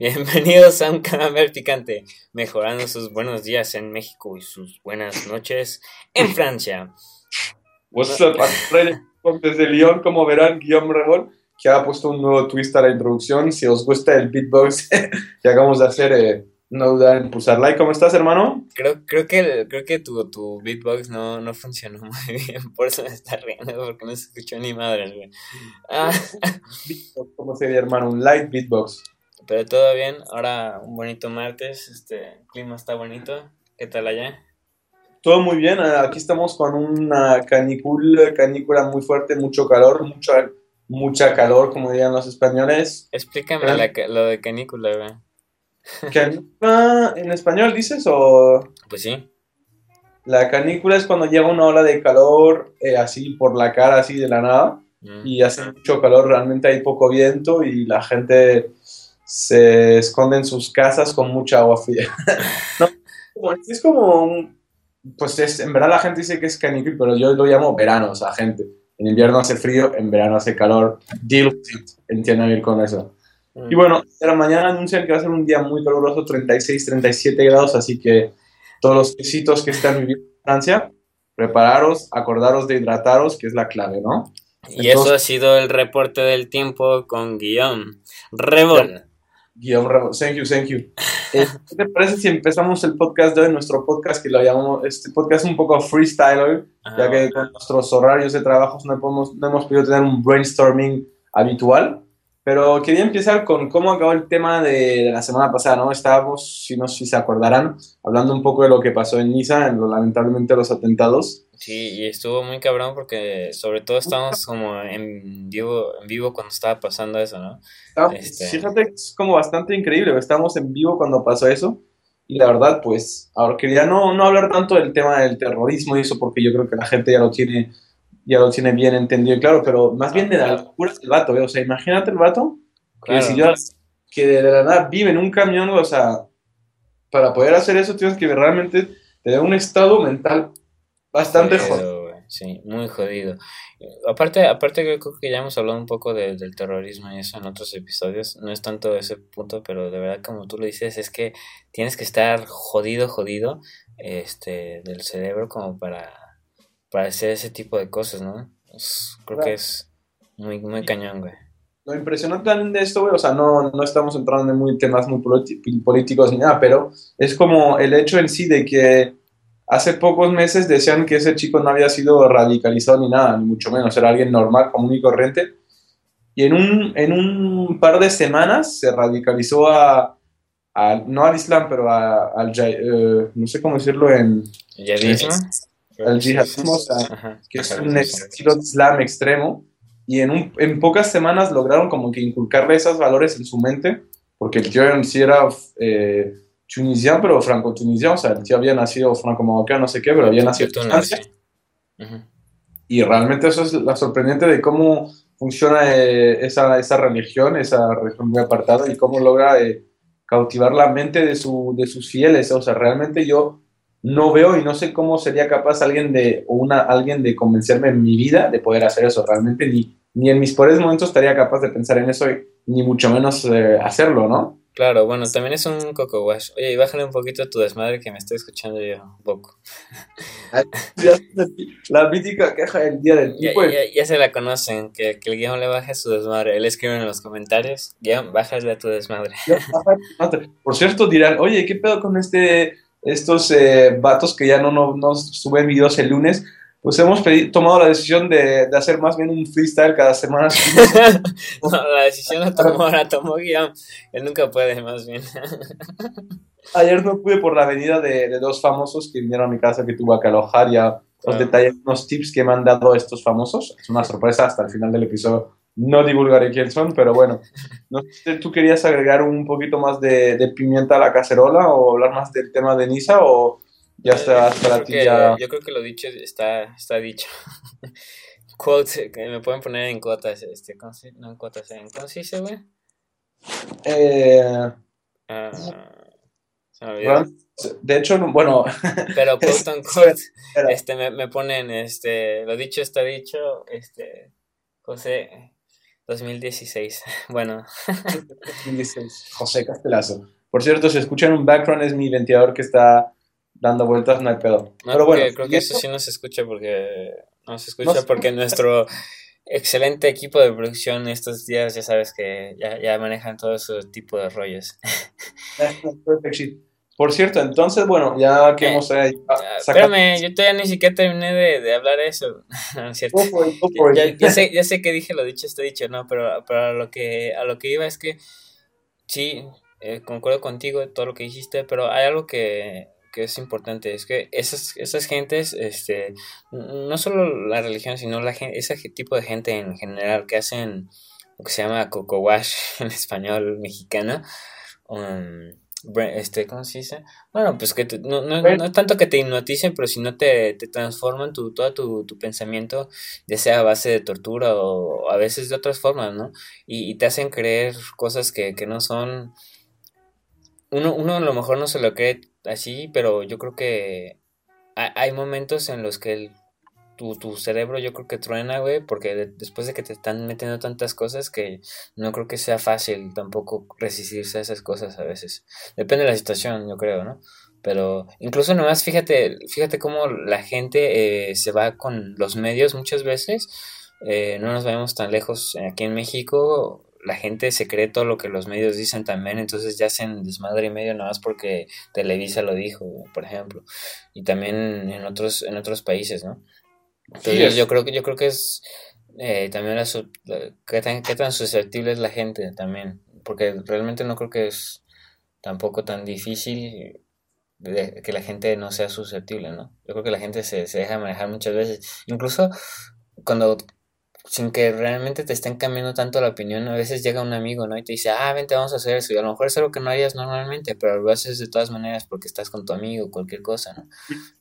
Bienvenidos a un canal picante, mejorando sus buenos días en México y sus buenas noches en Francia. What's up, desde Lyon, como verán, Guillaume Rebol, que ha puesto un nuevo twist a la introducción. Si os gusta el beatbox que acabamos de hacer, eh, no duden en pulsar like. ¿Cómo estás, hermano? Creo, creo que, creo que tu, tu beatbox no, no funcionó muy bien, por eso me está riendo, porque no se escuchó ni madre, güey. Ah. ¿Cómo sería, hermano? Un light beatbox. Pero todo bien, ahora un bonito martes, este el clima está bonito. ¿Qué tal allá? Todo muy bien, aquí estamos con una canícula, canícula muy fuerte, mucho calor, mucha, mucha calor, como dirían los españoles. Explícame lo de canícula, güey. ¿Canícula en español dices o...? Pues sí. La canícula es cuando llega una ola de calor eh, así por la cara, así de la nada, mm. y hace mucho calor, realmente hay poco viento y la gente se esconde en sus casas con mucha agua fría. es como un, pues es, en verdad la gente dice que es canícula, pero yo lo llamo verano, o sea, gente. En invierno hace frío, en verano hace calor. Deal with it. Entiendan bien con eso. Y mm. bueno, la mañana anuncian que va a ser un día muy caluroso, 36, 37 grados, así que todos los quesitos que están viviendo en Francia, prepararos, acordaros de hidrataros, que es la clave, ¿no? Y eso ha sido el reporte del tiempo con Guillaume Rebol. Guillaume Ramos, thank you, thank you. Eh, ¿Qué te parece si empezamos el podcast de hoy, nuestro podcast que lo llamamos, este podcast un poco freestyle hoy, ya que con nuestros horarios de trabajo no, podemos, no hemos podido tener un brainstorming habitual, pero quería empezar con cómo acabó el tema de, la semana pasada, ¿no? Estábamos, si no si se acordarán, hablando un poco de lo que pasó en Niza, en lo, lamentablemente los atentados. Sí, y estuvo muy cabrón porque sobre todo estábamos como en vivo, en vivo cuando estaba pasando eso, ¿no? Este... Fíjate, es como bastante increíble, estábamos en vivo cuando pasó eso y la verdad, pues, ahora quería no, no hablar tanto del tema del terrorismo y eso porque yo creo que la gente ya lo tiene, ya lo tiene bien entendido y claro, pero más bien de la locura del vato, ¿eh? o sea, imagínate el vato que, si yo, que de la nada vive en un camión, o sea, para poder hacer eso tienes que realmente tener un estado mental Bastante jodido. Sí, muy jodido. Aparte, aparte creo que ya hemos hablado un poco del terrorismo y eso en otros episodios. No es tanto ese punto, pero de verdad como tú lo dices, es que tienes que estar jodido, jodido, este, del cerebro como para, para hacer ese tipo de cosas, ¿no? creo que es muy, muy cañón, güey. Lo impresionante también de esto, güey, o sea, no, no estamos entrando en muy temas muy políticos ni nada, pero es como el hecho en sí de que Hace pocos meses decían que ese chico no había sido radicalizado ni nada, ni mucho menos, era alguien normal, común y corriente. Y en un, en un par de semanas se radicalizó a, no al Islam, pero al, uh, no sé cómo decirlo en... ¿Yihadismo? Al yihadismo, que es un estilo de Islam extremo. Y en, un, en pocas semanas lograron como que inculcarle esos valores en su mente, porque el tío en sí era... Eh, tunisiano, pero franco-tunisiano, o sea, el tío había nacido franco-marocano, no sé qué, pero había nacido en Francia. Y realmente eso es la sorprendente de cómo funciona eh, esa, esa, religión, esa religión muy apartada y cómo logra eh, cautivar la mente de, su, de sus fieles. O sea, realmente yo no veo y no sé cómo sería capaz alguien de, o una, alguien de convencerme en mi vida de poder hacer eso. Realmente ni, ni en mis peores momentos estaría capaz de pensar en eso, ni mucho menos eh, hacerlo, ¿no? Claro, bueno, también es un coco wash. Oye, y bájale un poquito tu desmadre que me estoy escuchando yo un poco. la mítica queja del día del tipo. Ya, se la conocen, que, que el guion le baje su desmadre. Él escribe en los comentarios, guion, bájale a tu desmadre. Por cierto, dirán, oye, ¿qué pedo con este estos eh, vatos que ya no, no, no suben videos el lunes? pues hemos tomado la decisión de, de, hacer más bien un freestyle cada semana. no, la decisión la tomó, la tomó Guillaume. Él nunca puede, más bien. Ayer no pude por la venida de, de, dos famosos que vinieron a mi casa que tuve que alojar. Ya os detalles unos tips que me han dado estos famosos. Es una sorpresa hasta el final del episodio. No divulgaré quién son, pero bueno. No sé, ¿Tú querías agregar un poquito más de, de pimienta a la cacerola o hablar más del tema de Nisa o ya está, para ti ya. Yo creo que lo dicho está, está dicho. Quotes, que me pueden poner en cuotas, este, no en cuotas, en ¿cómo se dice, güey? Eh, ah, de hecho, bueno. Pero quote on quote, este, me, me ponen, este, lo dicho está dicho, este, José, 2016, bueno. 2016, José Castelazo. Por cierto, si escuchan un background es mi ventilador que está dando vueltas, no hay pedo. Pero bueno, creo que eso sí no se escucha porque no se escucha porque nuestro excelente equipo de producción estos días ya sabes que ya, ya manejan todo ese tipo de rollos. Por cierto, entonces, bueno, ya que hemos ahí, Espérame, yo todavía ni siquiera terminé de, de hablar eso. no, cierto. Ya, sé, ya sé que dije lo dicho, esto dicho, no, pero, pero a, lo que, a lo que iba es que sí, eh, concuerdo contigo todo lo que dijiste, pero hay algo que, que es importante, es que esas, esas gentes, este, no solo la religión, sino la ese tipo de gente en general que hacen lo que se llama coco wash en español mexicano, um, este, ¿cómo se dice? Bueno, pues que no, no, no, es tanto que te hipnoticen, pero si no te, te transforman tu, todo tu, tu, pensamiento, ya sea a base de tortura o a veces de otras formas, ¿no? Y, y te hacen creer cosas que, que no son... Uno, uno a lo mejor no se lo cree así, pero yo creo que hay momentos en los que el tu, tu cerebro yo creo que truena, güey, porque después de que te están metiendo tantas cosas que no creo que sea fácil tampoco resistirse a esas cosas a veces. Depende de la situación, yo creo, ¿no? Pero incluso nomás fíjate, fíjate cómo la gente eh, se va con los medios muchas veces. Eh, no nos vayamos tan lejos aquí en México. La gente se cree todo lo que los medios dicen también, entonces ya hacen desmadre y medio nada más porque Televisa lo dijo, por ejemplo. Y también en otros, en otros países, ¿no? Entonces yo creo que yo creo que es eh, también la, qué, tan, qué tan susceptible es la gente también, porque realmente no creo que es tampoco tan difícil que la gente no sea susceptible, ¿no? Yo creo que la gente se, se deja manejar muchas veces, incluso cuando sin que realmente te estén cambiando tanto la opinión, a veces llega un amigo, ¿no? Y te dice, ah, vente, vamos a hacer eso. Y a lo mejor es algo que no harías normalmente, pero lo haces de todas maneras porque estás con tu amigo, cualquier cosa, ¿no?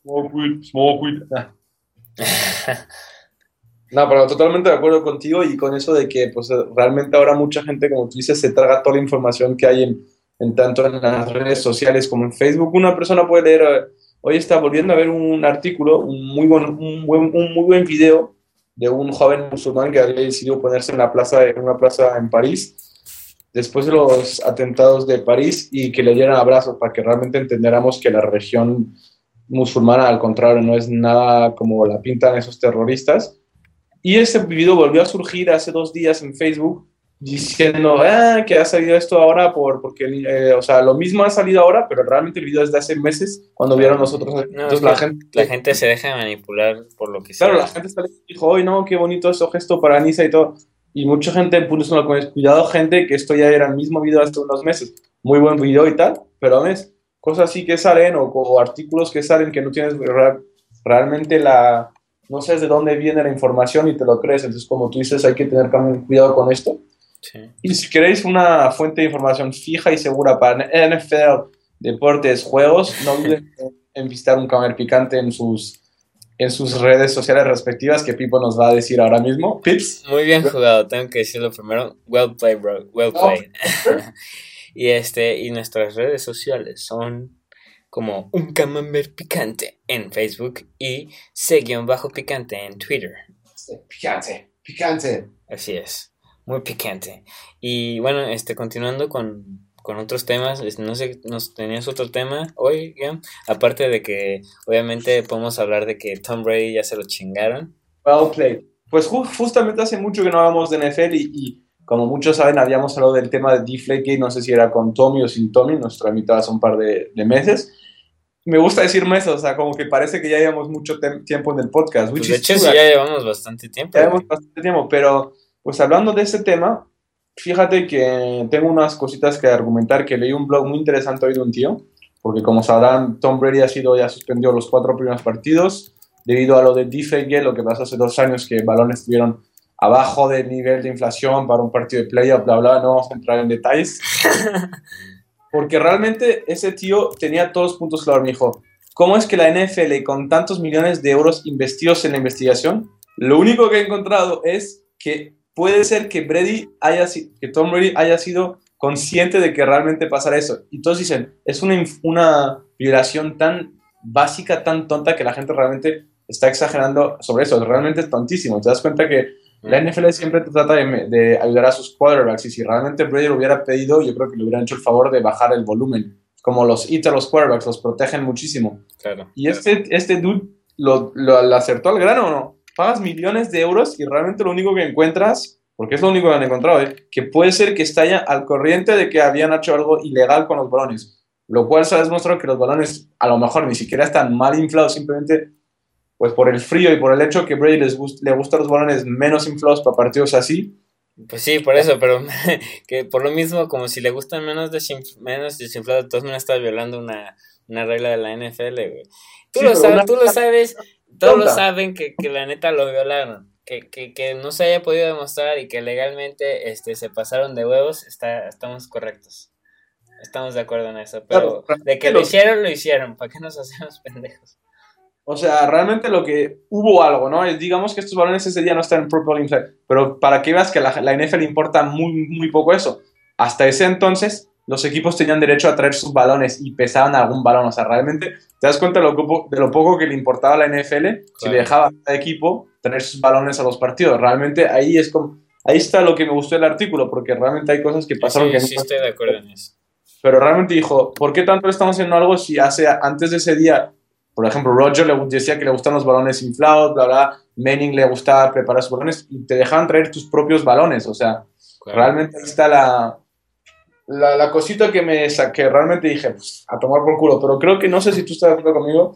Small small ah. No, pero totalmente de acuerdo contigo y con eso de que pues realmente ahora mucha gente, como tú dices, se traga toda la información que hay en, en tanto en las redes sociales como en Facebook. Una persona puede leer, eh, hoy está volviendo a ver un artículo, un muy buen, un, buen, un muy buen video de un joven musulmán que había decidido ponerse en la plaza, en una plaza en París, después de los atentados de París y que le dieran abrazos para que realmente entendiéramos que la región musulmana, al contrario, no es nada como la pintan esos terroristas. Y ese video volvió a surgir hace dos días en Facebook diciendo ah, que ha salido esto ahora por, porque, eh, o sea, lo mismo ha salido ahora, pero realmente el video es de hace meses cuando vieron nosotros. la, gente, la gente se deja manipular por lo que sea. Claro, la gente dijo, hoy no, qué bonito ese gesto para Nisa y todo. Y mucha gente puso cuidado, gente, que esto ya era el mismo video hace unos meses. Muy buen video y tal, pero ves, cosas así que salen o, artículos que salen que no tienes realmente la, no sabes de dónde viene la información y te lo crees. Entonces, como tú dices, hay que tener cuidado con esto. Y si queréis una fuente de información fija y segura para NFL, deportes, juegos, no olviden en visitar un camer picante en sus, en sus redes sociales respectivas que Pipo nos va a decir ahora mismo. Pips. Muy bien jugado, tengo que decirlo primero. Well played, bro. Well played. Y este, y nuestras redes sociales son como un camembert picante en Facebook y bajo picante en Twitter. Picante, picante. Así es, muy picante. Y bueno, este, continuando con, con otros temas, no sé, nos tenías otro tema hoy, aparte de que obviamente podemos hablar de que Tom Brady ya se lo chingaron. Well played. Pues justamente hace mucho que no hablamos de NFL y como muchos saben, habíamos hablado del tema de Deflategate, no sé si era con Tommy o sin Tommy, nos tramitó hace un par de, meses. Me gusta decir meses, o sea, como que parece que ya llevamos mucho tiempo en el podcast. Pues de hecho, sí, ya llevamos bastante tiempo. Ya llevamos bastante tiempo, pero pues hablando de ese tema, fíjate que tengo unas cositas que argumentar, que leí un blog muy interesante hoy de un tío, porque como sabrán, Tom Brady ha sido, ya suspendió los cuatro primeros partidos, debido a lo de Deflategate, lo que pasó hace dos años, que balones tuvieron abajo del nivel de inflación para un partido de playoff, bla, bla, no vamos a entrar en detalles. Porque realmente ese tío tenía todos los puntos claros. Me dijo, ¿cómo es que la NFL, con tantos millones de euros investidos en la investigación, lo único que he encontrado es que puede ser que Brady haya que Tom Brady haya sido consciente de que realmente pasara eso. Y todos dicen, es una, una violación tan básica, tan tonta que la gente realmente está exagerando sobre eso. Realmente es tontísimo. Te das cuenta que La NFL siempre trata de, ayudar a sus quarterbacks y si realmente Brady lo hubiera pedido, yo creo que le hubieran hecho el favor de bajar el volumen. Como los hits a los quarterbacks, los protegen muchísimo. Claro. Y este, este dude lo, lo, acertó al grano o no. Pagas millones de euros y realmente lo único que encuentras, porque es lo único que han encontrado, ¿eh? que puede ser que está ya al corriente de que habían hecho algo ilegal con los balones. Lo cual se ha demostrado que los balones a lo mejor ni siquiera están mal inflados, simplemente pues por el frío y por el hecho que Brady les le gustan los balones menos inflados para partidos así. Pues sí, por eso, pero que por lo mismo, como si le gustan menos, menos desinflados, maneras estás violando una, regla de la NFL, güey. Tú, lo, sabes, tú lo sabes, todos lo saben que, la neta lo violaron. Que, que, no se haya podido demostrar y que legalmente este, se pasaron de huevos, está, estamos correctos. Estamos de acuerdo en eso. Pero de que lo hicieron, lo hicieron. ¿Para qué nos hacemos pendejos? O sea, realmente lo que hubo algo, ¿no? Digamos que estos balones ese día no están en Purple Inside, pero para que veas que la, la NFL importa muy, muy poco eso. Hasta ese entonces, los equipos tenían derecho a traer sus balones y pesaban algún balón. O sea, realmente te das cuenta de lo, de lo poco que le importaba a la NFL si le dejaba a equipo traer sus balones a los partidos. Realmente ahí es como. Ahí está lo que me gustó del artículo, porque realmente hay cosas que pasaron que sí, no. estoy de acuerdo en eso. Pero realmente dijo, ¿por qué tanto estamos haciendo algo si hace antes de ese día por ejemplo, Roger le decía que le gustan los balones inflados, bla, bla. Manning le gustaba preparar sus balones y te dejaban traer tus propios balones. O sea, realmente ahí está la, la, cosita que me saqué. Realmente dije, pues, a tomar por culo. Pero creo que no sé si tú estás de acuerdo conmigo.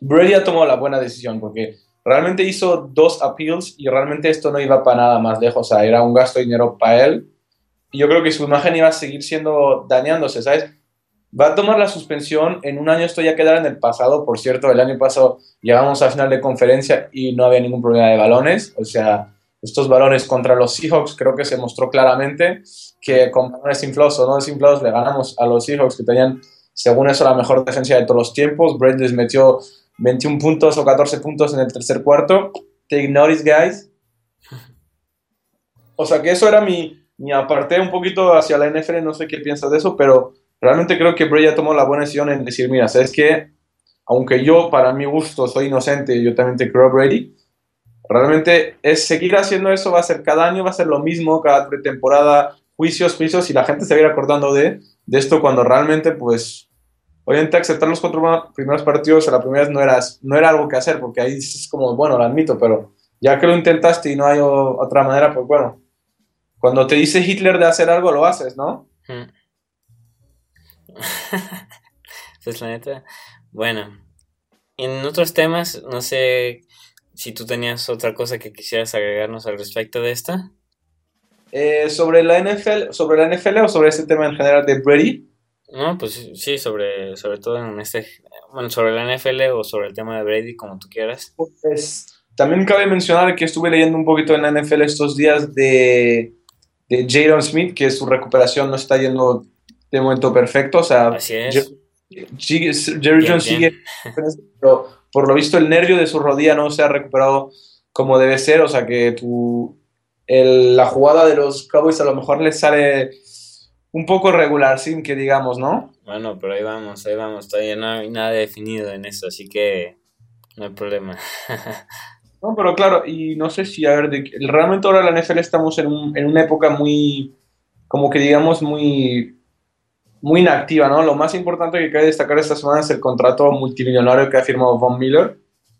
Brady ha tomado la buena decisión porque realmente hizo dos appeals y realmente esto no iba para nada más lejos. O sea, era un gasto de dinero para él. Y yo creo que su imagen iba a seguir siendo dañándose, ¿sabes? Va a tomar la suspensión. En un año esto ya quedará en el pasado. Por cierto, el año pasado llegamos a final de conferencia y no había ningún problema de balones. O sea, estos balones contra los Seahawks creo que se mostró claramente que con balones inflados o no desinflados le ganamos a los Seahawks que tenían, según eso, la mejor defensa de todos los tiempos. Brady les metió 21 puntos o 14 puntos en el tercer cuarto. Take notice, guys. O sea que eso era mi, mi aparté un poquito hacia la NFL, no sé qué piensas de eso, pero realmente creo que Bray ya tomó la buena decisión en decir, mira, ¿sabes qué? Aunque yo, para mi gusto, soy inocente, yo también te creo a Brady, realmente es seguir haciendo eso, va a ser cada año, va a ser lo mismo, cada pretemporada, juicios, juicios, y la gente se va a ir acordando de, de esto cuando realmente, pues, obviamente aceptar los cuatro primeros partidos a la primera vez no era, no era algo que hacer, porque ahí es como, bueno, lo admito, pero ya que lo intentaste y no hay otra manera, pues bueno, cuando te dice Hitler de hacer algo, lo haces, ¿no? Hmm. pues la neta, bueno, en otros temas, no sé si tú tenías otra cosa que quisieras agregarnos al respecto de esta. Eh, sobre la NFL, sobre la NFL o sobre este tema en general de Brady. No, pues sí, sobre, sobre todo en este, bueno, sobre la NFL o sobre el tema de Brady, como tú quieras. Pues también cabe mencionar que estuve leyendo un poquito en la NFL estos días de, de Jaron Smith, que su recuperación no está yendo de momento perfecto. O sea, Jerry Jones sigue, pero por lo visto el nervio de su rodilla no se ha recuperado como debe ser. O sea que tu, la jugada de los Cowboys a lo mejor les sale un poco regular, sin que digamos, ¿no? Bueno, pero ahí vamos, ahí vamos. Todavía no hay nada definido en eso, así que no hay problema. no, pero claro, y no sé si, a ver, realmente ahora en la NFL estamos en, en una época muy, como que digamos, muy muy inactiva, ¿no? Lo más importante que cabe destacar esta semana es el contrato multimillonario que ha firmado Von Miller,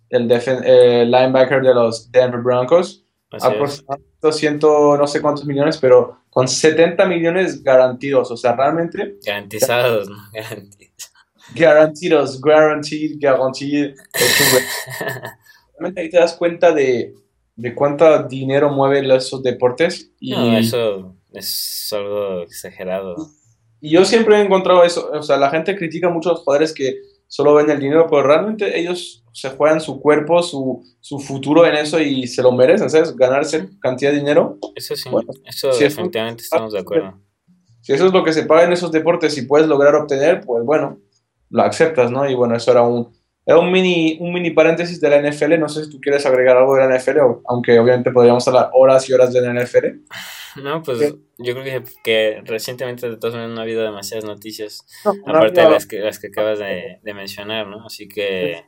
el linebacker de los Denver Broncos. Aproximadamente ciento no sé cuántos millones, pero con 70 millones garantidos, o sea, realmente... Garantizados, ¿no? Garantidos. guaranteed, guaranteed. realmente ahí te das cuenta de, de cuánto dinero mueven esos deportes. Y... No, eso es algo exagerado. Y yo siempre he encontrado eso, o sea, la gente critica mucho a los jugadores que solo ven el dinero, pero realmente ellos se juegan su cuerpo, su, su futuro en eso y se lo merecen, ¿sabes? Ganarse cantidad de dinero. Eso sí, eso definitivamente estamos de acuerdo. Si eso es lo que se paga en esos deportes y puedes lograr obtener, pues bueno, lo aceptas, ¿no? Y bueno, eso era un, era un mini, un mini paréntesis de la NFL. No sé si tú quieres agregar algo de la NFL, aunque obviamente podríamos hablar horas y horas de la NFL. No, pues yo creo que, recientemente de todas maneras no ha habido demasiadas noticias, aparte de las que, las que acabas de, mencionar, ¿no? Así que...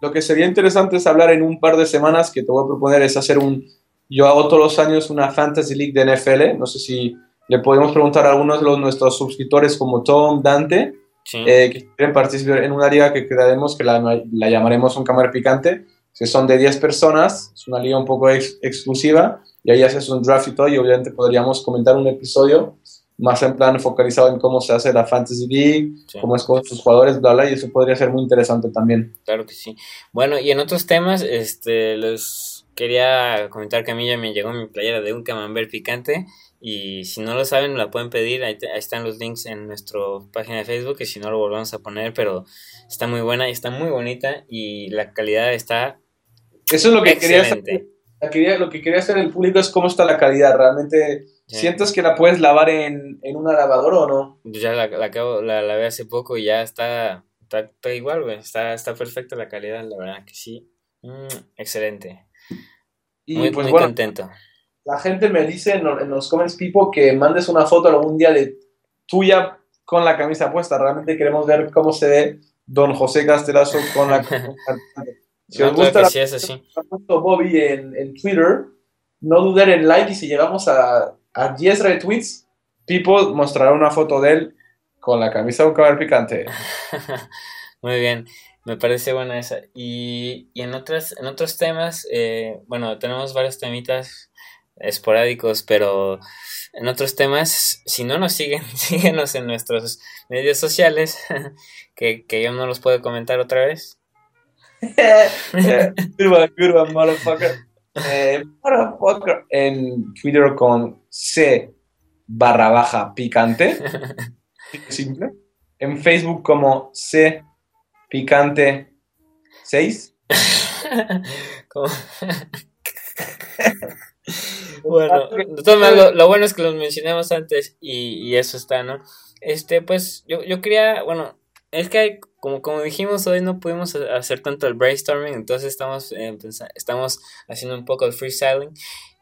Lo que sería interesante es hablar en un par de semanas, que te voy a proponer es hacer un, yo hago todos los años una Fantasy League de NFL. No sé si le podemos preguntar a algunos de los, nuestros suscriptores como Tom, Dante, eh, que quieren participar en una liga que crearemos, que la, la llamaremos un cámara picante, que son de 10 personas, es una liga un poco exclusiva, y ahí haces un draft y todo, y obviamente podríamos comentar un episodio más en plan focalizado en cómo se hace la Fantasy League, cómo es con sus jugadores, bla, bla, y eso podría ser muy interesante también. Claro que sí. Bueno, y en otros temas, este, les quería comentar que a mí ya me llegó mi playera de un camembert picante, y si no lo saben, la pueden pedir. Ahí, están los links en nuestra página de Facebook. Y si no, lo volvemos a poner. Pero está muy buena y está muy bonita. Y la calidad está. Eso es lo que quería hacer. lo que quería hacer el público es cómo está la calidad. ¿Realmente sientes que la puedes lavar en, en una lavadora o no? Ya la, la, la, lavé hace poco y ya está, está, igual, güey. Está, está perfecta la calidad, la verdad que sí. Mm, excelente. Y muy, pues, muy contento la gente me dice en, los comments people que mandes una foto algún día de tuya con la camisa puesta. Realmente queremos ver cómo se ve Don José Castelazo con la camisa Si os gusta la, sí Bobby en, en, Twitter, no duden en like y si llegamos a, a 10 retweets, People mostrará una foto de él con la camisa de un caballo picante. Muy bien, me parece buena esa. Y, y en, otras, en otros temas, eh, bueno, tenemos varios temitas esporádicos, pero en otros temas, si no nos siguen, síguenos en nuestros medios sociales, que, yo no los puedo comentar otra vez. curva, motherfucker. Eh, motherfucker. En Twitter con C barra baja picante. Simple. En Facebook como C picante 6. Bueno, lo, lo, bueno es que los mencionamos antes y, y, eso está, ¿no? Este, pues yo, yo quería, bueno, es que como, como dijimos hoy no pudimos hacer tanto el brainstorming, entonces estamos, eh, estamos haciendo un poco el freestyling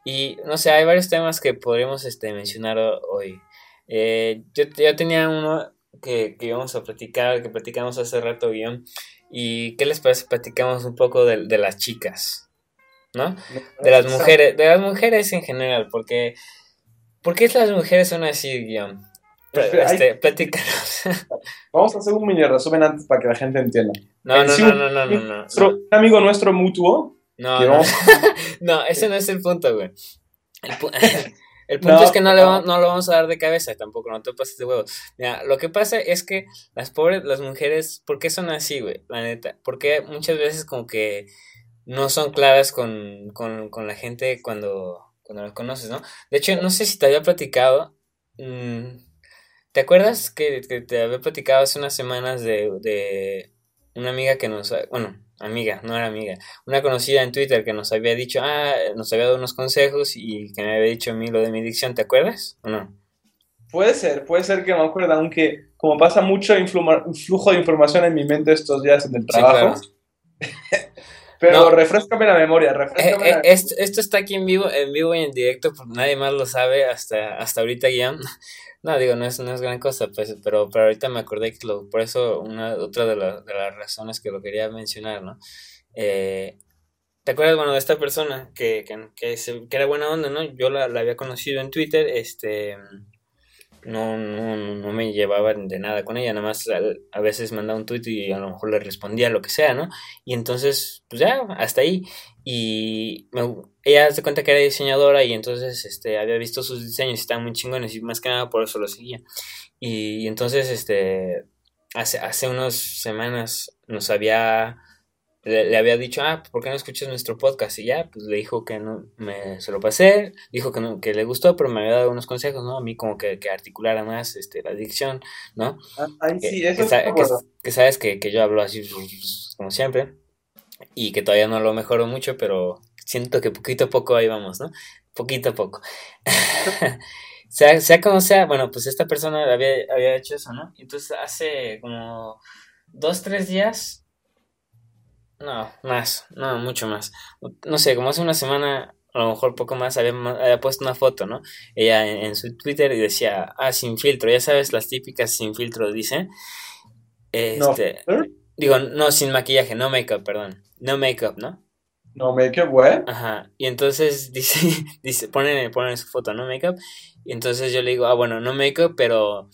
y no sé, hay varios temas que podríamos este, mencionar hoy. Eh, yo, yo tenía uno que, que íbamos a platicar, que platicamos hace rato bien, y ¿qué les parece? Platicamos un poco de, de las chicas. ¿No? De las mujeres, de las mujeres en general, porque ¿por qué las mujeres son así, Guillaume? Este, platícanos. Vamos a hacer un mini resumen antes para que la gente entienda. No, no, no, no, no, no, no, Un amigo nuestro mutuo. No, no. ese no es el punto, güey. El, punto es que no, le no lo vamos a dar de cabeza tampoco, no te pases de huevos. Mira, lo que pasa es que las pobres, las mujeres, ¿por qué son así, güey? La neta. Porque muchas veces como que no son claras con, con, con la gente cuando, cuando los conoces, ¿no? De hecho, no sé si te había platicado. Mm, ¿Te acuerdas que, te había platicado hace unas semanas de, de una amiga que nos... Bueno, amiga, no era amiga. Una conocida en Twitter que nos había dicho, ah, nos había dado unos consejos y que me había dicho a mí lo de mi dicción, ¿te acuerdas o no? Puede ser, puede ser que me acuerdo, aunque como pasa mucho flujo de información en mi mente estos días en el trabajo, Pero refrescame la memoria, refrescame eh, eh, Esto, está aquí en vivo, en vivo y en directo, porque nadie más lo sabe hasta, hasta ahorita ya. No, digo, no es, no es gran cosa, pues, pero, pero ahorita me acordé que lo, por eso una, otra de, de las razones que lo quería mencionar, ¿no? Eh, ¿Te acuerdas, bueno, de esta persona que, que, que, que era buena onda, ¿no? Yo la, la, había conocido en Twitter, este, no, no, no me llevaba de nada con ella, nada más a, veces mandaba un tweet y a lo mejor le respondía lo que sea, ¿no? Y entonces, pues ya, hasta ahí. Y ella se cuenta que era diseñadora y entonces este, había visto sus diseños y estaban muy chingones y más que nada por eso lo seguía. Y, y entonces, este, hace, hace unas semanas nos había le, había dicho, ah, ¿por qué no escuchas nuestro podcast? Y ya, pues le dijo que no, me, se lo pasé, dijo que, no, que le gustó, pero me había dado unos consejos, ¿no? A mí como que, que articulara más este, la dicción, ¿no? Ah, que, sí, eso que, sabes que, que, yo hablo así como siempre y que todavía no lo mejoro mucho, pero siento que poquito a poco ahí vamos, ¿no? Poquito a poco. sea, sea como sea, bueno, pues esta persona había, había hecho eso, ¿no? Entonces hace como dos, tres días no, más, no, mucho más. No sé, como hace una semana, a lo mejor poco más, había, había puesto una foto, ¿no? Ella en, su Twitter y decía, ah, sin filtro, ya sabes, las típicas sin filtro, dice. Este, Digo, no, sin maquillaje, no make-up, perdón. No make-up, ¿no? No make-up, güey. Ajá. Y entonces dice, dice, ponen, ponen su foto, no make-up. Y entonces yo le digo, ah, bueno, no make-up, pero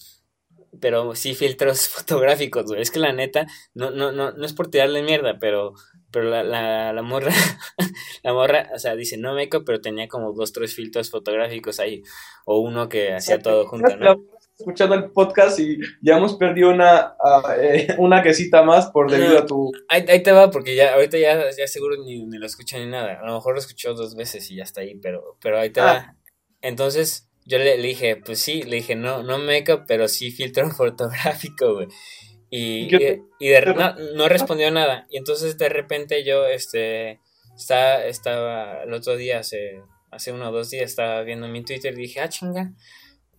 pero sí filtros fotográficos, güey. Es que la neta, no, no, no, no es por tirarle mierda, pero, pero la, la, la morra, la morra, o sea, dice no make-up, pero tenía como dos, tres filtros fotográficos ahí, o uno que hacía todo junto, ¿no? Escuchando el podcast y ya hemos perdido una, uh, eh, una quesita más por debido a tu... Ahí, ahí, te va, porque ya ahorita ya, ya seguro ni, ni lo escucho ni nada. A lo mejor lo escuchó dos veces y ya está ahí, pero, pero ahí te ah. va. Entonces, yo le, dije, pues sí, le dije, no, no make-up, pero sí filtro fotográfico, güey. Y, y, no, no, respondió nada. Y entonces de repente yo, este, está, estaba el otro día, hace, hace uno o dos días, estaba viendo mi Twitter y dije, ah, chinga,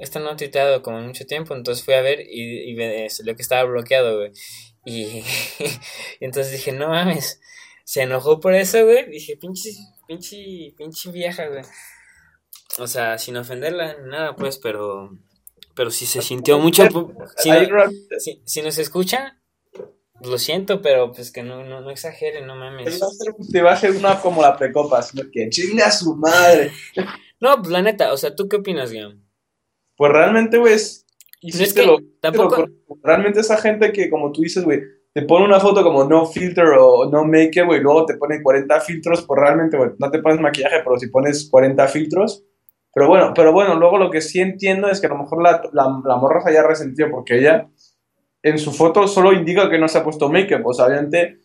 esta no ha tuiteado como mucho tiempo. Entonces fui a ver y, y lo que estaba bloqueado, güey. Y, y, entonces dije, no mames, se enojó por eso, güey. Dije, pinche, pinche, pinche vieja, güey. O sea, sin ofenderla, nada, pues, pero. Pero si se sintió mucho. Si, si, si nos escucha, lo siento, pero pues que no, no, no exageren, no mames. Te va a hacer una como la precopa, sino que chingue a su madre. No, pues la neta, o sea, ¿tú qué opinas, Guillaume? Pues realmente, güey, lo, tampoco... Realmente esa gente que, como tú dices, güey, te pone una foto como no filter o no make güey, luego te pone 40 filtros, pues realmente, güey, no te pones maquillaje, pero si pones 40 filtros, pero bueno, pero bueno, luego lo que sí entiendo es que a lo mejor la, la, la morra se haya resentido porque ella en su foto solo indica que no se ha puesto make-up. O sea, obviamente,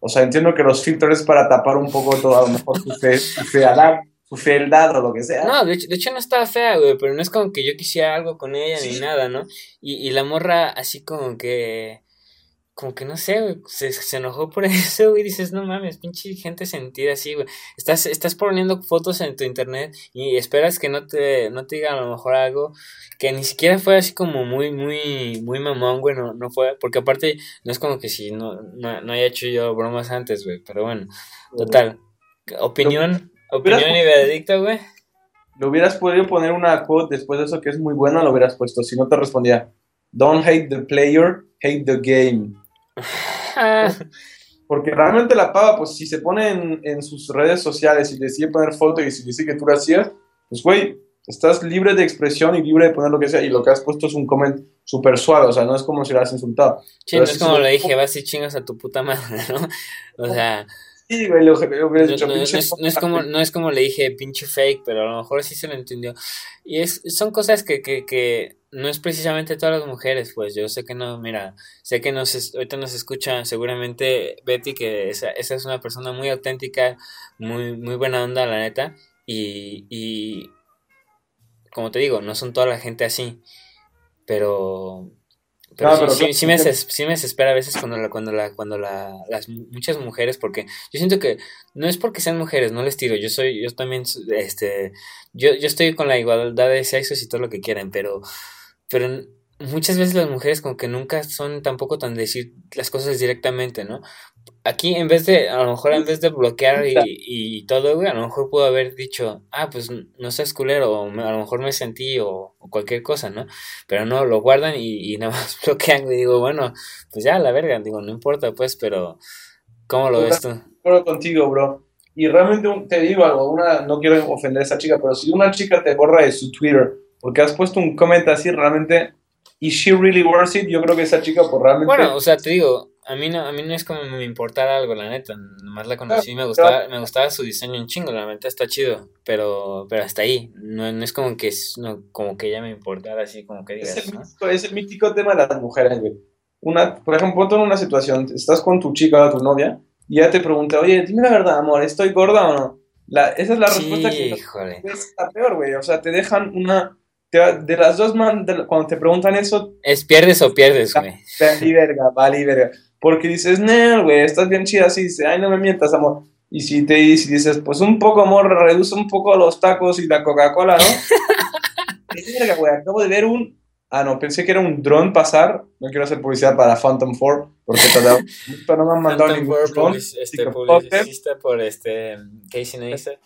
o sea, entiendo que los filtros es para tapar un poco todo, a lo mejor su, fe, su fealdad, su fealdad o lo que sea. No, de hecho, de hecho no estaba fea, güey, pero no es como que yo quisiera algo con ella ni nada, ¿no? Y, y la morra así como que como que no sé, güey, se, se, enojó por eso, güey, dices, no mames, pinche gente sentida así, güey. Estás, estás poniendo fotos en tu internet y esperas que no te, no te digan a lo mejor algo que ni siquiera fue así como muy, muy, muy mamón, güey, no, no fue, porque aparte no es como que si no, no, no haya hecho yo bromas antes, güey, pero bueno, total. Opinión, opinión y veredicto, güey. Le hubieras podido poner una quote después de eso que es muy buena, lo hubieras puesto, si no te respondía, don't hate the player, hate the game. Porque realmente la pava, pues si se pone en, en, sus redes sociales y decide poner foto y si dice que tú lo hacías, pues güey, estás libre de expresión y libre de poner lo que sea. Y lo que has puesto es un comment súper suave, o sea, no es como si lo has insultado. Sí, no es como le dije, vas y chingas a tu puta madre, ¿no? O sea. Sí, güey, lo, lo dicho, no, no, es, no, es, como, no es como le dije pinche fake, pero a lo mejor sí se lo entendió. Y es, son cosas que, que, que no es precisamente todas las mujeres, pues yo sé que no, mira, sé que nos ahorita nos escucha seguramente Betty, que esa, esa es una persona muy auténtica, muy, muy buena onda, la neta, y, y como te digo, no son toda la gente así, pero, pero, sí, sí, me sí, me desespera a veces cuando la, cuando la, cuando la, las muchas mujeres, porque yo siento que no es porque sean mujeres, no les tiro, yo soy, yo también, este, yo, yo estoy con la igualdad de sexos y todo lo que quieran, pero pero muchas veces las mujeres como que nunca son tampoco tan decir las cosas directamente, ¿no? Aquí en vez de, a lo mejor en vez de bloquear y, y todo, güey, a lo mejor pudo haber dicho, ah, pues no seas culero, o a lo mejor me sentí, o, cualquier cosa, ¿no? Pero no, lo guardan y, y nada más bloquean y digo, bueno, pues ya, la verga, digo, no importa, pues, pero ¿cómo lo ves tú? Contigo, bro. Y realmente te digo algo, una, no quiero ofender a esa chica, pero si una chica te borra de su Twitter porque has puesto un comentario así realmente. ¿Y she really worth it? Yo creo que esa chica, pues realmente. Bueno, o sea, te digo, a mí no, a mí no es como me importara algo, la neta. Nomás la conocí, me gustaba, me gustaba su diseño en chingo, la neta está chido. Pero, pero hasta ahí. No, no es como que no, como que ella me importara así, como que digas. Es el, mítico, es el mítico tema de las mujeres, güey. Una, por ejemplo, ponte en una situación, estás con tu chica o tu novia, y ella te pregunta, oye, dime la verdad, amor, ¿estoy gorda o no? La, esa es la respuesta que es la peor, güey. O sea, te dejan una de las dos man, cuando te preguntan eso. Es pierdes o pierdes, güey. Vale, verga, vale, verga. Porque dices, no, güey, estás bien chida así. Dice, ay, no me mientas, amor. Y si te y si dices, pues un poco, amor, reduce un poco los tacos y la Coca-Cola, ¿no? güey, acabo de ver un. Ah, no, pensé que era un dron pasar. No quiero hacer publicidad para Phantom 4, porque todavía no me han mandado ningún dron. Este, publicista por este, Casey Neistat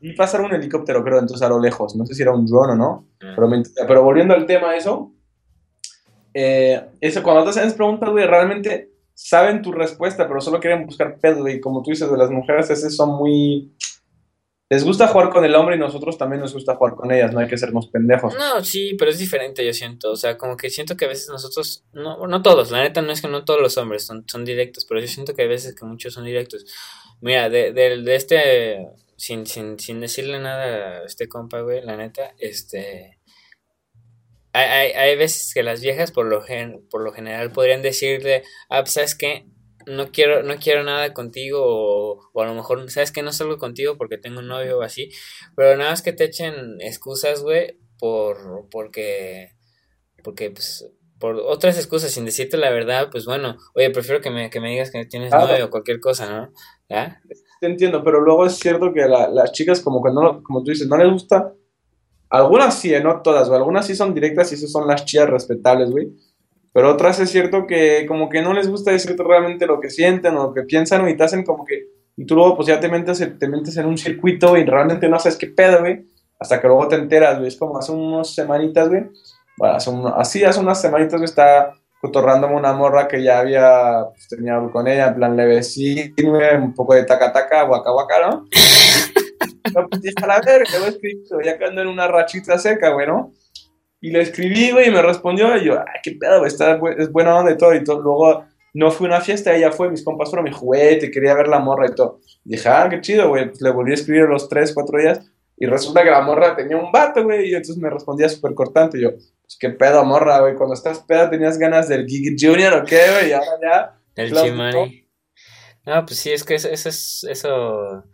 vi pasar un helicóptero, creo, entonces a lo lejos. No sé si era un drone o no. Mm. Pero, pero, volviendo al tema, eso. Eh, eso, cuando te hacen preguntas, güey, realmente saben tu respuesta, pero solo quieren buscar pedo, y como tú dices, de las mujeres, esas son muy les gusta jugar con el hombre y nosotros también nos gusta jugar con ellas, no hay que sernos pendejos. No, sí, pero es diferente, yo siento. O sea, como que siento que a veces nosotros, no, no todos, la neta no es que no todos los hombres son, son directos, pero yo siento que a veces que muchos son directos. Mira, de, de, de este, sin, sin, sin decirle nada a este compa, güey, la neta, este... Hay, hay, hay veces que las viejas por lo, gen, por lo general podrían decirle, ah, pues, ¿sabes qué? no quiero, no quiero nada contigo o, a lo mejor, ¿sabes que No salgo contigo porque tengo un novio o así, pero nada más que te echen excusas, güey, por, porque, porque, pues, por otras excusas, sin decirte la verdad, pues bueno, oye, prefiero que me, que me digas que tienes novio o cualquier cosa, ¿no? Te entiendo, pero luego es cierto que las chicas como que no, como tú dices, no les gusta, algunas sí, ¿eh? no todas, o algunas sí son directas y esas son las chicas respetables, güey pero otras es cierto que como que no les gusta decirte realmente lo que sienten o lo que piensan, y te hacen como que, y tú luego pues ya te metes, te metes en un circuito y realmente no sabes qué pedo, güey, hasta que luego te enteras, güey, es como hace unas semanitas, güey, bueno, hace así hace unas semanitas, güey, está cotorrándome una morra que ya había, pues, con ella, en plan levecín, güey, un poco de taca-taca, guaca-guaca, ¿no? No, pues ya a la verga, güey, ya que ando en una rachita seca, güey, ¿no? Y le escribí, güey, y me respondió, y yo, ay, qué pedo, güey, está, es buena onda y todo, y todo. Luego no fue una fiesta, ella fue, mis compas fueron mi juguete, quería ver la morra y todo. Y dije, ah, qué chido, güey, pues le volví a escribir los tres, cuatro días, y resulta que la morra tenía un vato, güey, y entonces me respondía súper cortante, y yo, pues qué pedo, morra, güey, cuando estás peda tenías ganas del Gigi Junior o qué, güey, y ahora ya... El Chimani. No, pues sí, es que eso, eso es, eso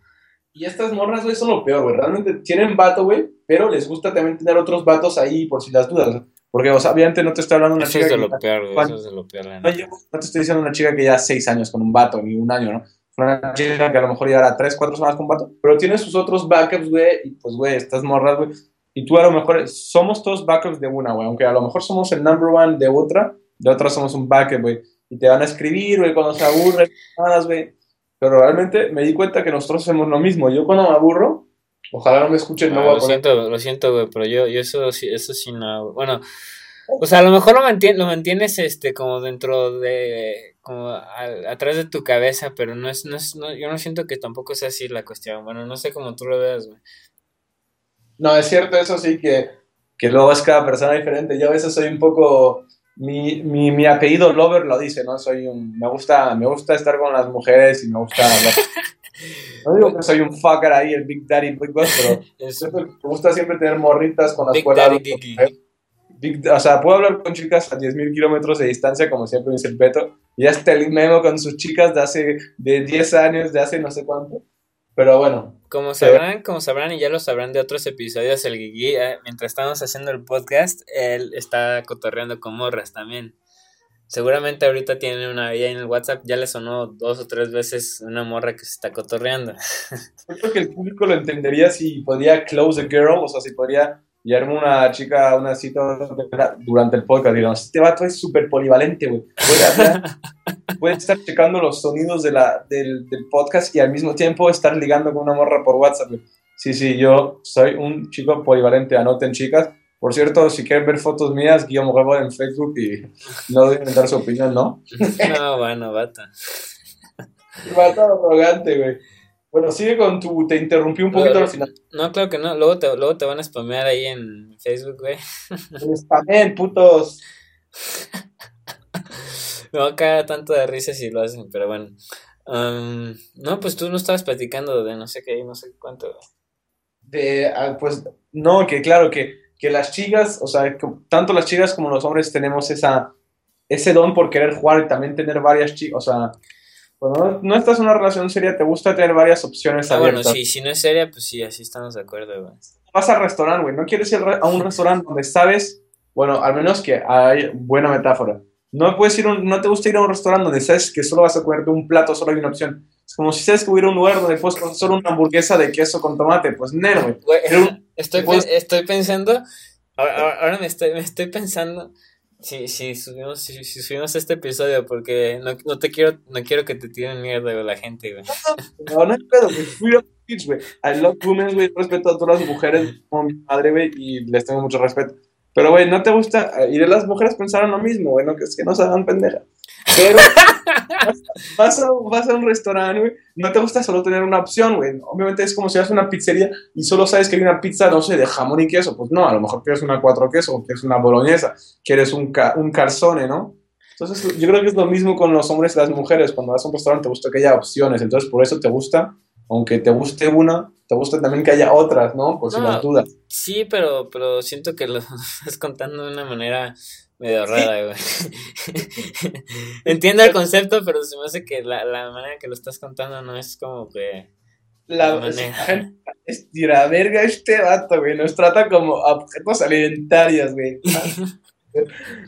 y estas morras, güey, son lo peor, güey. Realmente tienen vato, güey, pero les gusta también tener otros vatos ahí por si las dudas. Porque, o sea, obviamente no te estoy hablando de una chica. Es de lo peor, güey. Eso es de lo peor, no, no, te estoy diciendo una chica que ya seis años con un vato, ni un año, ¿no? Una chica que a lo mejor llevará tres, cuatro semanas con un vato, pero tiene sus otros backups, güey, y pues, güey, estas morras, güey. Y tú a lo mejor somos todos backups de una, güey. Aunque a lo mejor somos el number one de otra, de otra somos un backup, güey. Y te van a escribir, güey, cuando se aburren, güey pero realmente me di cuenta que nosotros hacemos lo mismo. Yo cuando me aburro, ojalá no me escuchen, no, ah, Lo siento, lo siento, güey, pero yo, yo eso, eso sí no. Bueno, o sea, a lo mejor lo, mantienes, lo mantienes este, como dentro de. como atrás de tu cabeza, pero no es. No es no, yo no siento que tampoco sea así la cuestión. Bueno, no sé cómo tú lo veas, güey. No, es cierto, eso sí, que, que luego es cada persona diferente. Yo a veces soy un poco mi, mi, mi, apellido Lover lo dice, ¿no? Soy un, me gusta, me gusta estar con las mujeres y me gusta... no digo que soy un fucker ahí, el Big Daddy Big Boss, pero me gusta siempre tener morritas con las cuales... o sea, puedo hablar con chicas a 10.000 kilómetros de distancia, como siempre dice el Beto, y hasta el memo con sus chicas de hace de 10 años, de hace no sé cuánto. Pero bueno. Como sabrán, como sabrán y ya lo sabrán de otros episodios, el Guigui, eh, mientras estamos haciendo el podcast, él está cotorreando con morras también. Seguramente ahorita tiene una vida en el WhatsApp, ya le sonó dos o tres veces una morra que se está cotorreando. Yo creo que el público lo entendería si podía close a girl, o sea, si podría llevarme una chica una cita durante el podcast. Digamos, este vato es súper polivalente, güey. Puede, estar checando los sonidos de la, del, del, podcast y al mismo tiempo estar ligando con una morra por WhatsApp. Sí, sí, yo soy un chico polivalente. Anoten, chicas. Por cierto, si quieren ver fotos mías, Guillermo Gabo en Facebook y no deben dar su opinión, ¿no? No, bueno, bata. Bata arrogante, güey. Bueno, sigue con tu. Te interrumpí un poquito al final. No, claro que no. Luego te, luego te van a spamear ahí en Facebook, güey. Spamen, putos. Me va a caer tanto de risa si lo hacen, pero bueno. no, pues tú no estabas platicando de no sé qué, no sé cuánto. De, ah, pues, no, que claro, que, que las chicas, o sea, tanto las chicas como los hombres tenemos esa, ese don por querer jugar y también tener varias chicas, o sea, cuando no estás en una relación seria, te gusta tener varias opciones ah, Bueno, sí, si no es seria, pues sí, así estamos de acuerdo, güey. Vas al restaurante, güey. No quieres ir a un restaurante donde sabes, bueno, al menos que hay buena metáfora. No puedes ir no te gusta ir a un restaurante donde sabes que solo vas a comerte un plato, solo hay una opción. Es como si sabes que hubiera un lugar donde puedes comer solo una hamburguesa de queso con tomate. Pues nero, güey. Estoy, estoy pensando, ahora, me, estoy, me estoy pensando Sí, sí, subimos, sí, subimos este episodio porque no, no, te quiero, no quiero que te tiren mierda, la gente, güey. No, no pedo, güey. Güey. I love women, güey. Respeto a todas las mujeres como mi madre, güey, y les tengo mucho respeto. Pero, güey, no te gusta. Y de las mujeres pensaron lo mismo, güey, que es que no se hagan pendejas. Pero vas, a, vas a un restaurante, güey, no te gusta solo tener una opción, güey. Obviamente es como si vas a una pizzería y solo sabes que hay una pizza, no sé, de jamón y queso. Pues no, a lo mejor quieres una cuatro queso, o quieres una boloñesa, quieres un, un calzone, ¿no? Entonces, yo creo que es lo mismo con los hombres y las mujeres. Cuando vas a un restaurante, te gusta que haya opciones. Entonces, por eso te gusta, aunque te guste una, te gusta también que haya otras, ¿no? Por si las dudas. Sí, pero, pero siento que lo estás contando de una manera medio rara, güey. Entiendo el concepto, pero se me hace que la, la manera que lo estás contando no es como que. La, la manera. Es tira verga este vato, güey. Nos trata como objetos alimentarios, güey.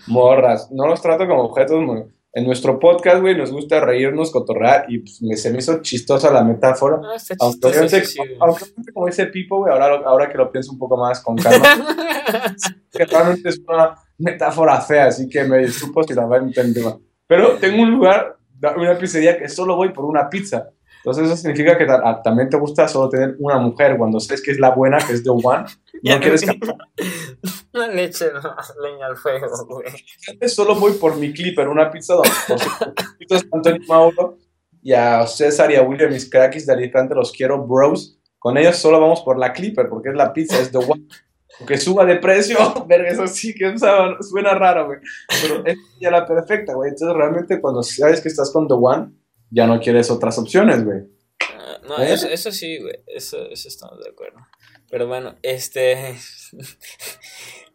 Morras. No los trata como objetos. En nuestro podcast, güey, nos gusta reírnos, cotorrar y pues, me, se me hizo chistosa la metáfora. Ah, aunque, aunque, como dice Pipo, güey, ahora, ahora que lo pienso un poco más con calma, que realmente es una metáfora fea, así que me disculpo si la va a entender. Pero tengo un lugar, una pizzería que solo voy por una pizza. Entonces eso significa que también te gusta solo tener una mujer cuando sabes que es la buena, que es the one. No quieres Una leche, no, leña al fuego, güey. Solo voy por mi clipper, una pizza donde Antonio Mauro y a César y a William, mis crackis de Alicante, los quiero, bros. Con ellos solo vamos por la clipper, porque es la pizza, es the one que suba de precio, verga, eso sí que suena raro, güey. Pero es ya la perfecta, güey. Entonces, realmente, cuando sabes que estás con The One, ya no quieres otras opciones, güey. Ah, no, ¿Eh? eso, sí, güey. Eso, eso estamos de acuerdo. Pero bueno, este.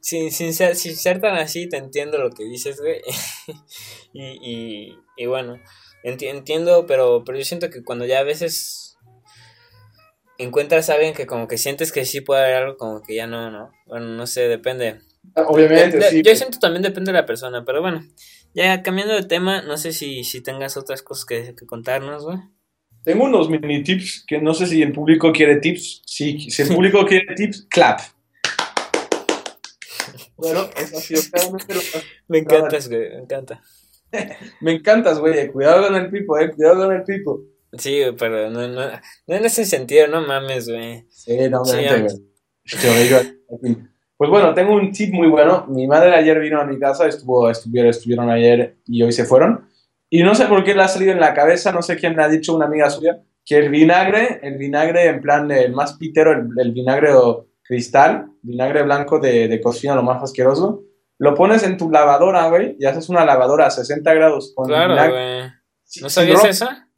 Sin, sin, ser, sin ser tan así, te entiendo lo que dices, güey. y, y, y bueno, entiendo, pero, pero yo siento que cuando ya a veces encuentras a alguien que como que sientes que sí puede haber algo, como que ya no, ¿no? Bueno, no sé, depende. Ah, obviamente, sí. Yo siento también depende de la persona, pero bueno, ya cambiando de tema, no sé si, si tengas otras cosas que, contarnos, güey. Tengo unos mini tips que no sé si el público quiere tips. Si, si el público quiere tips, clap. Bueno, lo Me encantas, güey, me encanta. me encantas, güey. Cuidado con el pipo, eh. Cuidado con el pipo. Sí, pero no, no, no en ese sentido, no mames, güey. Sí, no, sí, Pues bueno, tengo un tip muy bueno. Mi madre ayer vino a mi casa, estuvo, estuvieron, estuvieron ayer y hoy se fueron. Y no sé por qué le ha salido en la cabeza, no sé quién le ha dicho, una amiga suya, que el vinagre, el vinagre en plan, el más pitero, el, vinagre cristal, vinagre blanco de, de, cocina, lo más asqueroso, lo pones en tu lavadora, güey, y haces una lavadora a 60 grados con claro, güey. ¿No sabías esa?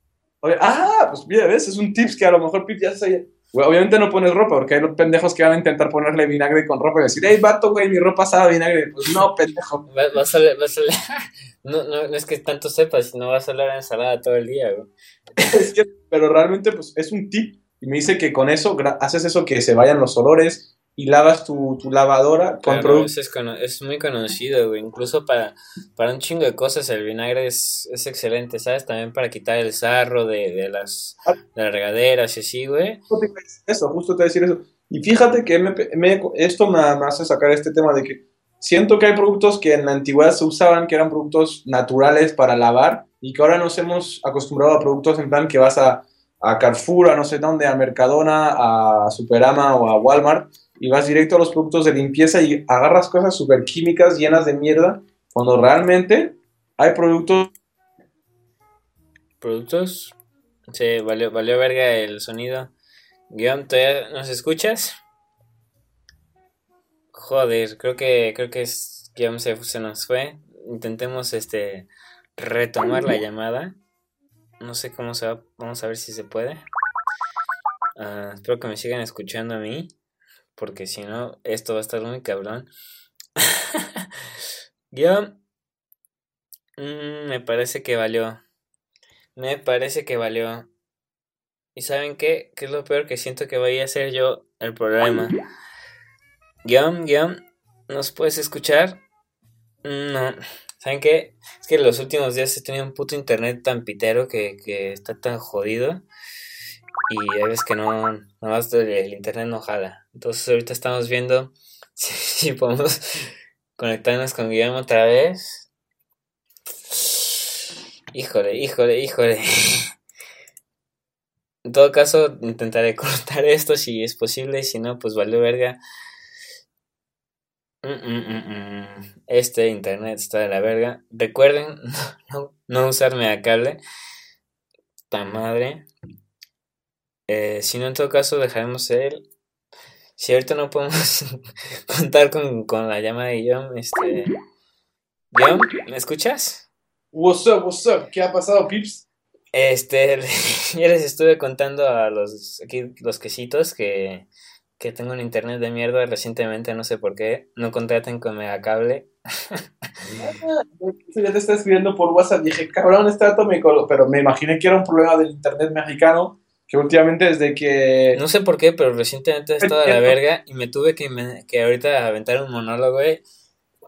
ah, pues mira, ¿ves? Es un tips que a lo mejor Pip ya se Obviamente no pones ropa, porque hay los pendejos que van a intentar ponerle vinagre con ropa y decir, hey, vato, güey, mi ropa sabe vinagre. Pues no, pendejo. Va, a salir, va a no, no, no, es que tanto sepas, sino va a salir ensalada todo el día, güey. pero realmente, pues, es un tip. Y me dice que con eso haces eso que se vayan los olores, y lavas tu, tu lavadora con productos. Es, es, muy conocido, güey. Incluso para, para un chingo de cosas el vinagre es, es excelente, ¿sabes? También para quitar el sarro de, de, las, ah. de las regaderas y así, güey. Eso, justo te voy a decir eso. Y fíjate que me, me, esto me, hace sacar este tema de que siento que hay productos que en la antigüedad se usaban, que eran productos naturales para lavar, y que ahora nos hemos acostumbrado a productos en plan que vas a, a Carrefour, a no sé dónde, a Mercadona, a Superama o a Walmart, y vas directo a los productos de limpieza y agarras cosas súper químicas llenas de mierda, cuando realmente hay productos... ¿Productos? Sí, valió, valió verga el sonido. Guión, ¿todavía nos escuchas? Joder, creo que creo que Guión se, se nos fue. Intentemos este retomar la llamada. No sé cómo se va. Vamos a ver si se puede. Ah, espero que me sigan escuchando a mí. Porque si no, esto va a estar muy cabrón. Yo. Mm, me parece que valió. Me parece que valió. ¿Y saben qué? ¿Qué es lo peor que siento que vaya a ser yo el problema? Guión, guion, ¿nos puedes escuchar? No. ¿Saben qué? Es que los últimos días he tenido un puto internet tan pitero que, que está tan jodido y hay veces que no, nada más el internet no jala. Entonces ahorita estamos viendo si, podemos conectarnos con Guillermo otra vez. Híjole, híjole, híjole. En todo caso, intentaré cortar esto si es posible, si no, pues vale verga. Mm, mm, mm, este internet está de la verga. Recuerden no, no usarme a cable. Ta madre. Eh, si no, en todo caso, dejaremos el. Si ahorita no podemos contar con, con, la llamada de John, este. John, ¿me escuchas? What's up, what's up? ¿Qué ha pasado, Pips? Este, ya les estuve contando a los aquí los quesitos que, que tengo un internet de mierda recientemente, no sé por qué. No contraten con Megacable. ya te está escribiendo por WhatsApp. Dije, cabrón, está atómico. Pero me imaginé que era un problema del internet mexicano. Que últimamente desde que. No sé por qué, pero recientemente he estado a la verga. Y me tuve que, que ahorita aventar un monólogo, güey.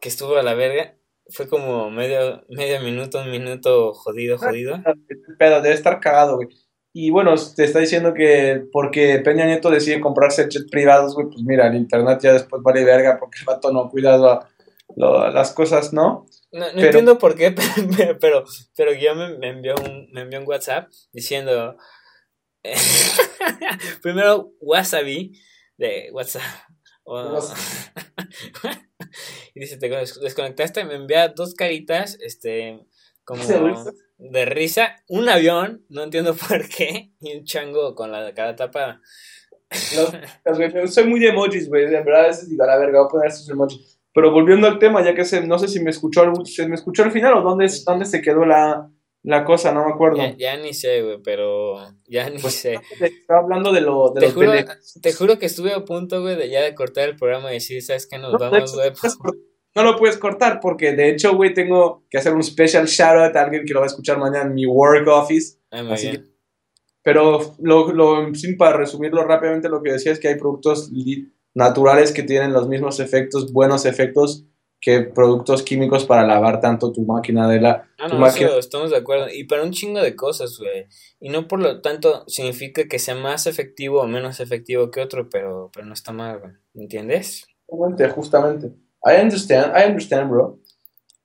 Que estuvo a la verga fue como medio, medio minuto, un minuto jodido, jodido. Pero debe estar cagado, güey. Y bueno, te está diciendo que porque Peña Nieto decide comprarse jets privados, güey, pues mira, el internet ya después vale verga porque el vato no cuida las cosas, ¿no? No, entiendo por qué, pero, pero, pero yo me, me, envió un, me envió un WhatsApp diciendo, primero wasabi de WhatsApp. y dice, te desconectaste, me envía dos caritas, este, como de risa, un avión, no entiendo por qué, y un chango con la cara tapada. soy muy de emojis, güey, de verdad a veces digo, a la verga, voy a poner estos emojis. Pero volviendo al tema, ya que se, no sé si me escuchó, ¿se me escuchó al final o dónde, dónde se quedó la, la cosa, no me acuerdo. Ya, ni sé, güey, pero ya ni pues, sé. Estaba hablando de lo de te, juro, te juro que estuve a punto, güey, de ya de cortar el programa y decir, ¿sabes qué? Nos vamos, güey. No lo puedes cortar porque, de hecho, güey, tengo que hacer un special shout out a alguien que lo va a escuchar mañana en mi work office. Ah, así pero, lo, lo, sin para resumirlo rápidamente, lo que decía es que hay productos naturales que tienen los mismos efectos, buenos efectos que productos químicos para lavar tanto tu máquina de la... Ah, no, estamos de acuerdo. Y para un chingo de cosas, güey. Y no por lo tanto significa que sea más efectivo o menos efectivo que otro, pero, pero no está mal, güey. ¿Entiendes? Justamente, justamente. I understand, I understand, bro.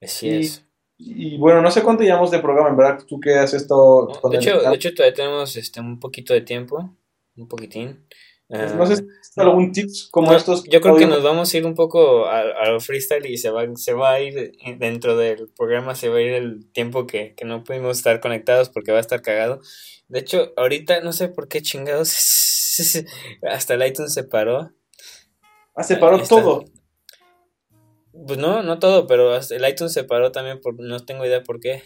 Así es. Y bueno, no sé cuánto llevamos de programa, en verdad, tú que haces esto. de, hecho, de hecho, todavía tenemos este, un poquito de tiempo, un poquitín. Pues no sé si algún tips como estos. Yo creo que nos vamos a ir un poco a, lo freestyle y se va, se va a ir dentro del programa, se va a ir el tiempo que, que no pudimos estar conectados porque va a estar cagado. De hecho, ahorita no sé por qué chingados hasta el iTunes se paró. Ah, se paró todo. Pues no, no todo, pero el iTunes se paró también por no tengo idea por qué.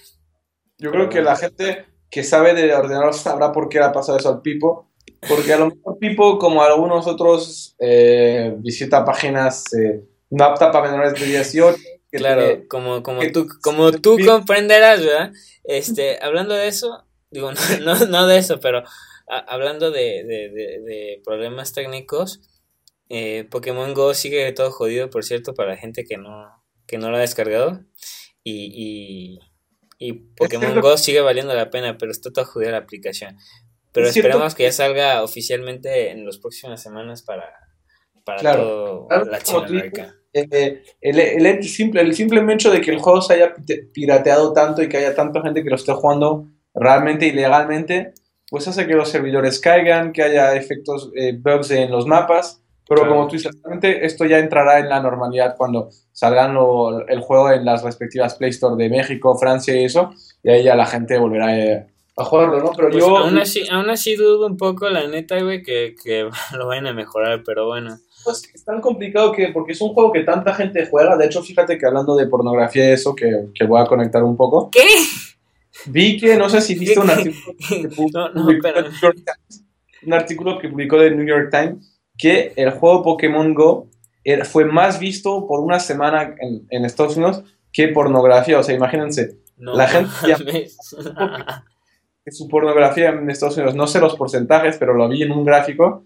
Yo creo que la gente que sabe de ordenador sabrá por qué le ha pasado eso al Pipo porque a lo mejor Pipo, como algunos otros, eh, visita páginas eh, no aptas para menores de 18. Claro, como, como, tú, como tú comprenderás, ¿verdad? Este, hablando de eso, digo, no, no, de eso, pero hablando de, de, de, problemas técnicos, eh, Pokémon Go sigue todo jodido, por cierto, para la gente que no, que no lo ha descargado. Y, y, y Pokémon Go sigue valiendo la pena, pero está todo jodida la aplicación. Pero esperamos que ya salga oficialmente en las próximas semanas para, para claro, toda Latinoamérica. Eh, el, el, simple, el simple hecho de que el juego se haya pirateado tanto y que haya tanta gente que lo esté jugando realmente ilegalmente, pues hace que los servidores caigan, que haya efectos eh, bugs en los mapas. Pero como tú dices, realmente esto ya entrará en la normalidad cuando salgan el juego en las respectivas Play Store de México, Francia y eso, y ahí ya la gente volverá a, eh, a jugarlo, ¿no? Pero pues yo... Aún así, aún así dudo un poco, la neta, güey, que, que lo vayan a mejorar, pero bueno. Pues es tan complicado que, porque es un juego que tanta gente juega, de hecho, fíjate que hablando de pornografía y eso, que, que voy a conectar un poco. ¿Qué? Vi que, no sé si viste un artículo que publicó, no, un artículo que publicó de New York Times, que el juego Pokémon Go fue más visto por una semana en, en Estados Unidos que pornografía, o sea, imagínense, la gente su pornografía en Estados Unidos. No sé los porcentajes, pero lo vi en un gráfico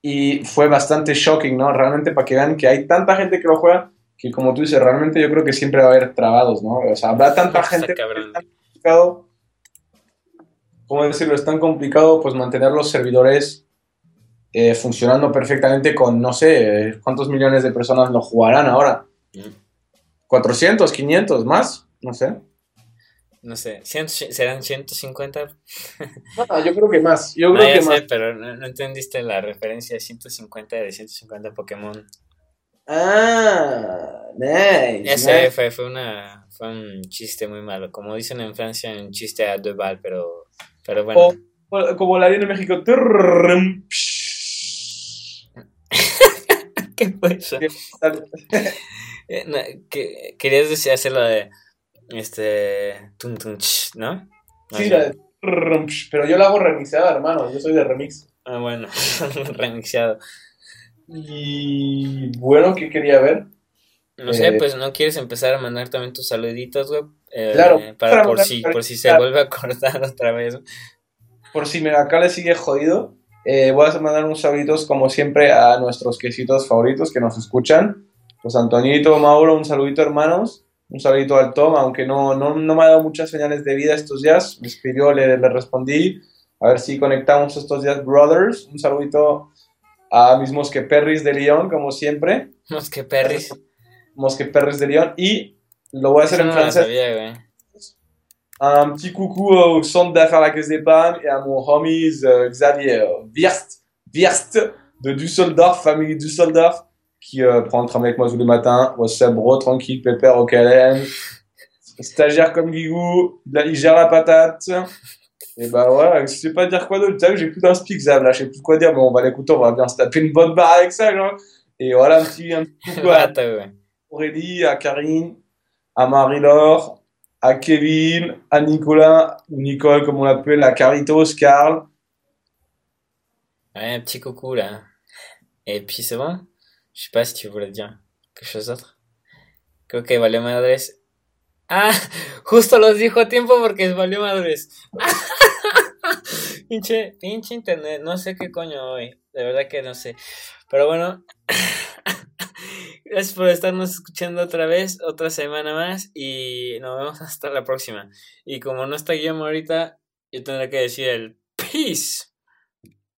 y fue bastante shocking, ¿no? Realmente para que vean que hay tanta gente que lo juega que como tú dices, realmente yo creo que siempre va a haber trabados, ¿no? O sea, habrá tanta gente es tan complicado, ¿cómo decirlo? Es tan complicado pues mantener los servidores eh, funcionando perfectamente con, no sé, cuántos millones de personas lo jugarán ahora. 400, 500, más, no sé. No sé, ¿serán 150? No, yo creo que más. Yo creo que sé, pero no, entendiste la referencia de 150 de 150 Pokémon. Ah, nice. Ese fue, fue, una, fue un chiste muy malo. Como dicen en Francia, un chiste a deux balles, pero, pero bueno. O, como la en México. ¿Qué fue eso? Eh, querías decir hacerlo de este tum, tum, ¿no? Sí, pero yo lo hago remixada, hermano. Yo soy de remix. Ah, bueno, remixado. Y bueno, ¿qué quería ver? No sé, pues no quieres empezar a mandar también tus saluditos, güey. Eh, claro. Para, por, si, por si se vuelve a cortar otra vez. Por si me acá le sigue jodido, eh, voy a mandar unos saluditos como siempre a nuestros quesitos favoritos que nos escuchan. Pues Antonito, Mauro, un saludito hermanos. Un saludito al Tom, aunque no, no, no me ha dado muchas señales de vida estos días. Me escribió, le, le respondí. A ver si conectamos estos días, brothers. Un saludito a mis Mosqueperris de Lyon, como siempre. Mosqueperris. Mosqueperris de Lyon. Y lo voy a hacer en francés. Un petit coucou au centre d'affaires La Caisse d'Épargne et à mon homies euh, Xavier Wirst, Wirst de Düsseldorf, famille Düsseldorf, qui euh, prend le tram avec moi tous les matins. What's up, bro, tranquille, pépère au KLM. Stagiaire comme Guigou, il gère la patate. Et bah voilà, je sais pas dire quoi d'autre. Tu sais, j'ai plus d'un speak, Zab, là, je sais plus quoi dire. mais on va l'écouter, on va bien se taper une bonne barre avec ça, genre. Et voilà, un petit, un petit coucou à Aurélie, à Karine, à Marie-Laure, à Kevin, à Nicolas, ou Nicole, comme on l'appelle, à Caritos, Carl. Ouais, un petit coucou, là. Et puis c'est bon? Je sais pas si tu voulais dire quelque chose d'autre. Creo que valió madres. Ah, justo los dijo a tiempo porque valió madres. pinche, pinche internet, no sé qué coño hoy. De verdad que no sé. Pero bueno, gracias por estarnos escuchando otra vez, otra semana más. Y nos vemos hasta la próxima. Y como no está Guillermo ahorita, yo tendré que decir el peace.